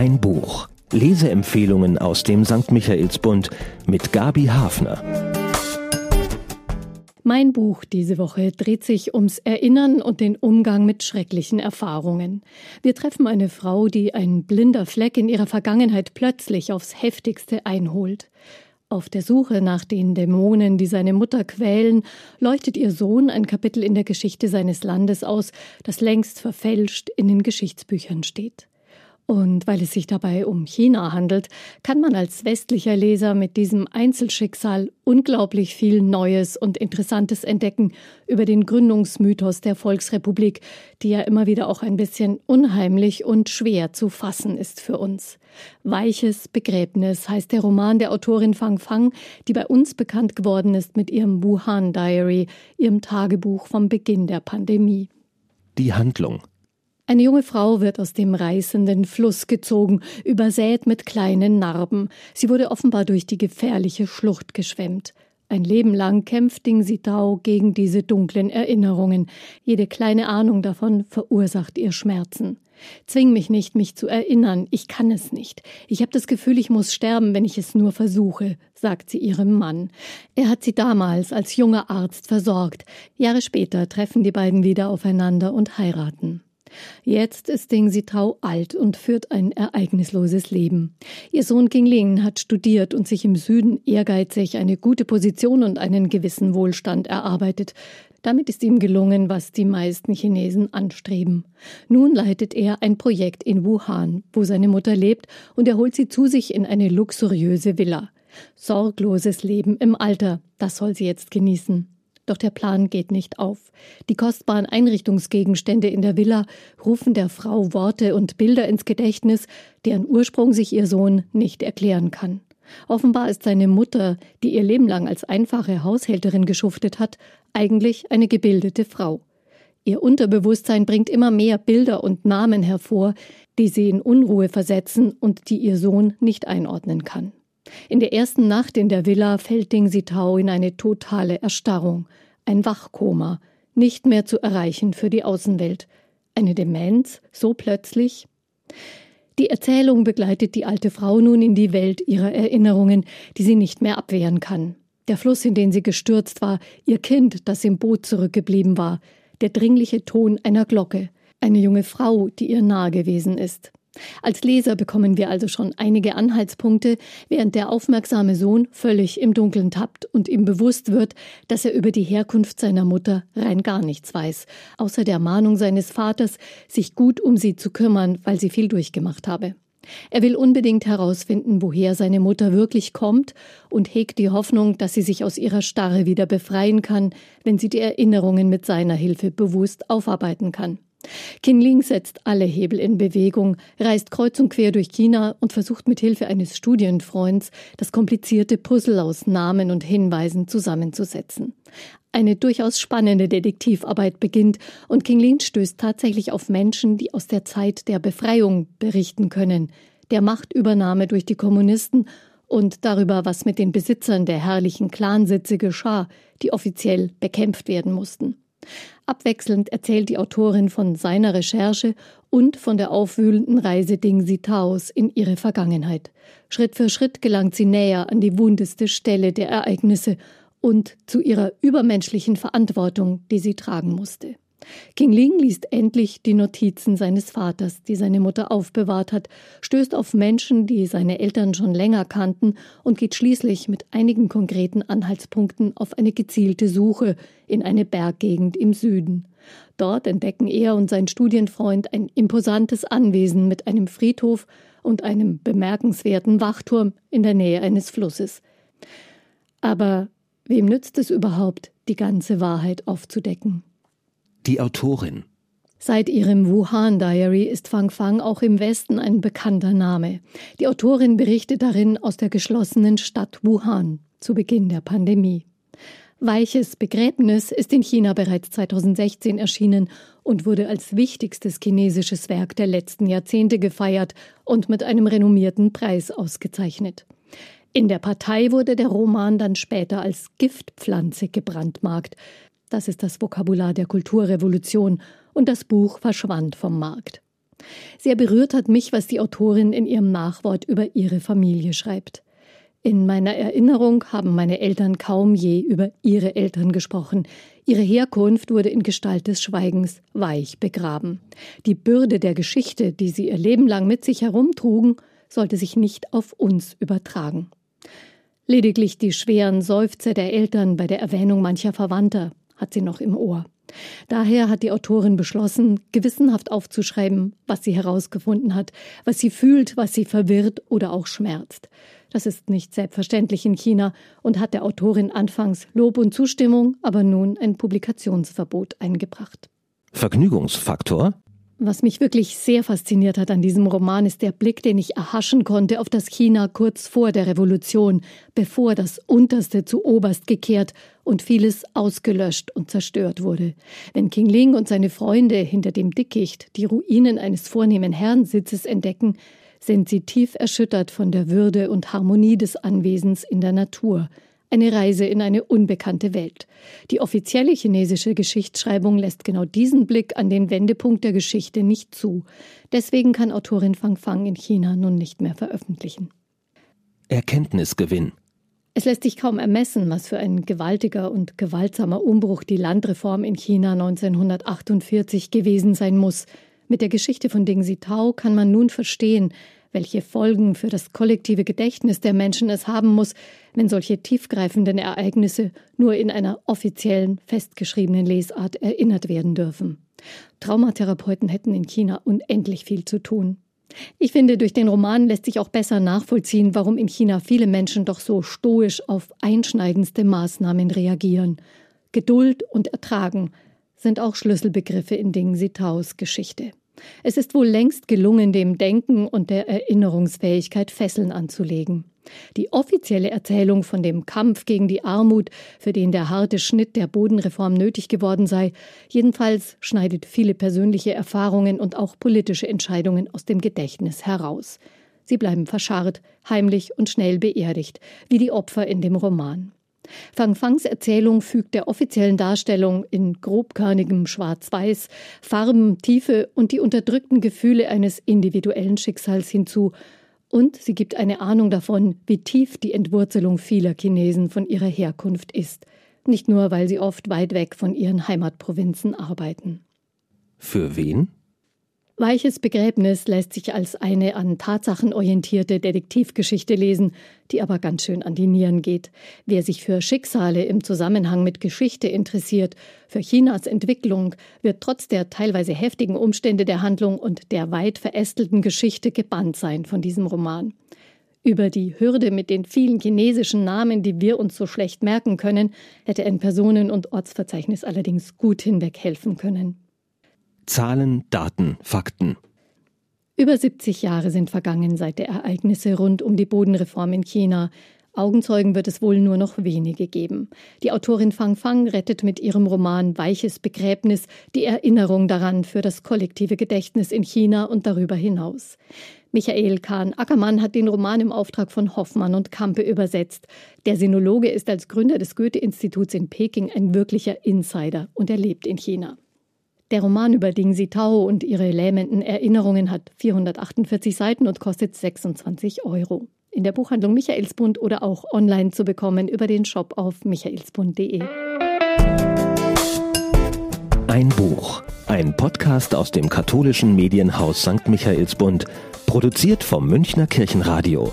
Ein Buch. Leseempfehlungen aus dem St. Michaelsbund mit Gabi Hafner. Mein Buch diese Woche dreht sich ums Erinnern und den Umgang mit schrecklichen Erfahrungen. Wir treffen eine Frau, die ein blinder Fleck in ihrer Vergangenheit plötzlich aufs heftigste einholt. Auf der Suche nach den Dämonen, die seine Mutter quälen, leuchtet ihr Sohn ein Kapitel in der Geschichte seines Landes aus, das längst verfälscht in den Geschichtsbüchern steht. Und weil es sich dabei um China handelt, kann man als westlicher Leser mit diesem Einzelschicksal unglaublich viel Neues und Interessantes entdecken über den Gründungsmythos der Volksrepublik, die ja immer wieder auch ein bisschen unheimlich und schwer zu fassen ist für uns. Weiches Begräbnis heißt der Roman der Autorin Fang Fang, die bei uns bekannt geworden ist mit ihrem Wuhan Diary, ihrem Tagebuch vom Beginn der Pandemie. Die Handlung eine junge Frau wird aus dem reißenden Fluss gezogen, übersät mit kleinen Narben. Sie wurde offenbar durch die gefährliche Schlucht geschwemmt. Ein Leben lang kämpft Ding Sitao gegen diese dunklen Erinnerungen. Jede kleine Ahnung davon verursacht ihr Schmerzen. Zwing mich nicht, mich zu erinnern. Ich kann es nicht. Ich habe das Gefühl, ich muss sterben, wenn ich es nur versuche, sagt sie ihrem Mann. Er hat sie damals als junger Arzt versorgt. Jahre später treffen die beiden wieder aufeinander und heiraten. Jetzt ist Ding Sitao alt und führt ein ereignisloses Leben. Ihr Sohn Ling hat studiert und sich im Süden ehrgeizig eine gute Position und einen gewissen Wohlstand erarbeitet. Damit ist ihm gelungen, was die meisten Chinesen anstreben. Nun leitet er ein Projekt in Wuhan, wo seine Mutter lebt, und er holt sie zu sich in eine luxuriöse Villa. Sorgloses Leben im Alter, das soll sie jetzt genießen. Doch der Plan geht nicht auf. Die kostbaren Einrichtungsgegenstände in der Villa rufen der Frau Worte und Bilder ins Gedächtnis, deren Ursprung sich ihr Sohn nicht erklären kann. Offenbar ist seine Mutter, die ihr Leben lang als einfache Haushälterin geschuftet hat, eigentlich eine gebildete Frau. Ihr Unterbewusstsein bringt immer mehr Bilder und Namen hervor, die sie in Unruhe versetzen und die ihr Sohn nicht einordnen kann. In der ersten Nacht in der Villa fällt Ding Sitao in eine totale Erstarrung, ein Wachkoma, nicht mehr zu erreichen für die Außenwelt. Eine Demenz, so plötzlich? Die Erzählung begleitet die alte Frau nun in die Welt ihrer Erinnerungen, die sie nicht mehr abwehren kann. Der Fluss, in den sie gestürzt war, ihr Kind, das im Boot zurückgeblieben war, der dringliche Ton einer Glocke, eine junge Frau, die ihr nahe gewesen ist. Als Leser bekommen wir also schon einige Anhaltspunkte, während der aufmerksame Sohn völlig im Dunkeln tappt und ihm bewusst wird, dass er über die Herkunft seiner Mutter rein gar nichts weiß, außer der Mahnung seines Vaters, sich gut um sie zu kümmern, weil sie viel durchgemacht habe. Er will unbedingt herausfinden, woher seine Mutter wirklich kommt und hegt die Hoffnung, dass sie sich aus ihrer Starre wieder befreien kann, wenn sie die Erinnerungen mit seiner Hilfe bewusst aufarbeiten kann. Qin Ling setzt alle Hebel in Bewegung, reist kreuz und quer durch China und versucht mit Hilfe eines Studienfreunds das komplizierte Puzzle aus Namen und Hinweisen zusammenzusetzen. Eine durchaus spannende Detektivarbeit beginnt und King Ling stößt tatsächlich auf Menschen, die aus der Zeit der Befreiung berichten können, der Machtübernahme durch die Kommunisten und darüber, was mit den Besitzern der herrlichen Clansitze geschah, die offiziell bekämpft werden mussten. Abwechselnd erzählt die Autorin von seiner Recherche und von der aufwühlenden Reise Ding Sitaos in ihre Vergangenheit. Schritt für Schritt gelangt sie näher an die wundeste Stelle der Ereignisse und zu ihrer übermenschlichen Verantwortung, die sie tragen musste. King Ling liest endlich die Notizen seines Vaters, die seine Mutter aufbewahrt hat, stößt auf Menschen, die seine Eltern schon länger kannten und geht schließlich mit einigen konkreten Anhaltspunkten auf eine gezielte Suche in eine Berggegend im Süden. Dort entdecken er und sein Studienfreund ein imposantes Anwesen mit einem Friedhof und einem bemerkenswerten Wachturm in der Nähe eines Flusses. Aber wem nützt es überhaupt, die ganze Wahrheit aufzudecken? Die Autorin. Seit ihrem Wuhan Diary ist Fang Fang auch im Westen ein bekannter Name. Die Autorin berichtet darin aus der geschlossenen Stadt Wuhan zu Beginn der Pandemie. Weiches Begräbnis ist in China bereits 2016 erschienen und wurde als wichtigstes chinesisches Werk der letzten Jahrzehnte gefeiert und mit einem renommierten Preis ausgezeichnet. In der Partei wurde der Roman dann später als Giftpflanze gebrandmarkt, das ist das Vokabular der Kulturrevolution und das Buch verschwand vom Markt. Sehr berührt hat mich, was die Autorin in ihrem Nachwort über ihre Familie schreibt. In meiner Erinnerung haben meine Eltern kaum je über ihre Eltern gesprochen. Ihre Herkunft wurde in Gestalt des Schweigens weich begraben. Die Bürde der Geschichte, die sie ihr Leben lang mit sich herumtrugen, sollte sich nicht auf uns übertragen. Lediglich die schweren Seufzer der Eltern bei der Erwähnung mancher Verwandter hat sie noch im Ohr. Daher hat die Autorin beschlossen, gewissenhaft aufzuschreiben, was sie herausgefunden hat, was sie fühlt, was sie verwirrt oder auch schmerzt. Das ist nicht selbstverständlich in China und hat der Autorin anfangs Lob und Zustimmung, aber nun ein Publikationsverbot eingebracht. Vergnügungsfaktor? Was mich wirklich sehr fasziniert hat an diesem Roman, ist der Blick, den ich erhaschen konnte auf das China kurz vor der Revolution, bevor das Unterste zu Oberst gekehrt und vieles ausgelöscht und zerstört wurde. Wenn King Ling und seine Freunde hinter dem Dickicht die Ruinen eines vornehmen Herrensitzes entdecken, sind sie tief erschüttert von der Würde und Harmonie des Anwesens in der Natur, eine Reise in eine unbekannte Welt. Die offizielle chinesische Geschichtsschreibung lässt genau diesen Blick an den Wendepunkt der Geschichte nicht zu. Deswegen kann Autorin Fang Fang in China nun nicht mehr veröffentlichen. Erkenntnisgewinn. Es lässt sich kaum ermessen, was für ein gewaltiger und gewaltsamer Umbruch die Landreform in China 1948 gewesen sein muss, mit der Geschichte von Ding Sitao kann man nun verstehen, welche Folgen für das kollektive Gedächtnis der Menschen es haben muss, wenn solche tiefgreifenden Ereignisse nur in einer offiziellen, festgeschriebenen Lesart erinnert werden dürfen. Traumatherapeuten hätten in China unendlich viel zu tun. Ich finde, durch den Roman lässt sich auch besser nachvollziehen, warum in China viele Menschen doch so stoisch auf einschneidendste Maßnahmen reagieren. Geduld und Ertragen sind auch Schlüsselbegriffe in Ding Sitaos Geschichte. Es ist wohl längst gelungen, dem Denken und der Erinnerungsfähigkeit Fesseln anzulegen. Die offizielle Erzählung von dem Kampf gegen die Armut, für den der harte Schnitt der Bodenreform nötig geworden sei, jedenfalls schneidet viele persönliche Erfahrungen und auch politische Entscheidungen aus dem Gedächtnis heraus. Sie bleiben verscharrt, heimlich und schnell beerdigt, wie die Opfer in dem Roman. Fang Fangs Erzählung fügt der offiziellen Darstellung in grobkörnigem Schwarz-Weiß Farben, Tiefe und die unterdrückten Gefühle eines individuellen Schicksals hinzu. Und sie gibt eine Ahnung davon, wie tief die Entwurzelung vieler Chinesen von ihrer Herkunft ist. Nicht nur, weil sie oft weit weg von ihren Heimatprovinzen arbeiten. Für wen? Weiches Begräbnis lässt sich als eine an Tatsachen orientierte Detektivgeschichte lesen, die aber ganz schön an die Nieren geht. Wer sich für Schicksale im Zusammenhang mit Geschichte interessiert, für Chinas Entwicklung, wird trotz der teilweise heftigen Umstände der Handlung und der weit verästelten Geschichte gebannt sein von diesem Roman. Über die Hürde mit den vielen chinesischen Namen, die wir uns so schlecht merken können, hätte ein Personen- und Ortsverzeichnis allerdings gut hinweg helfen können. Zahlen, Daten, Fakten. Über 70 Jahre sind vergangen seit der Ereignisse rund um die Bodenreform in China. Augenzeugen wird es wohl nur noch wenige geben. Die Autorin Fang Fang rettet mit ihrem Roman Weiches Begräbnis die Erinnerung daran für das kollektive Gedächtnis in China und darüber hinaus. Michael Kahn Ackermann hat den Roman im Auftrag von Hoffmann und Kampe übersetzt. Der Sinologe ist als Gründer des Goethe-Instituts in Peking ein wirklicher Insider und er lebt in China. Der Roman über Ding Sitao und ihre lähmenden Erinnerungen hat 448 Seiten und kostet 26 Euro. In der Buchhandlung Michaelsbund oder auch online zu bekommen über den Shop auf michaelsbund.de. Ein Buch. Ein Podcast aus dem katholischen Medienhaus St. Michaelsbund. Produziert vom Münchner Kirchenradio.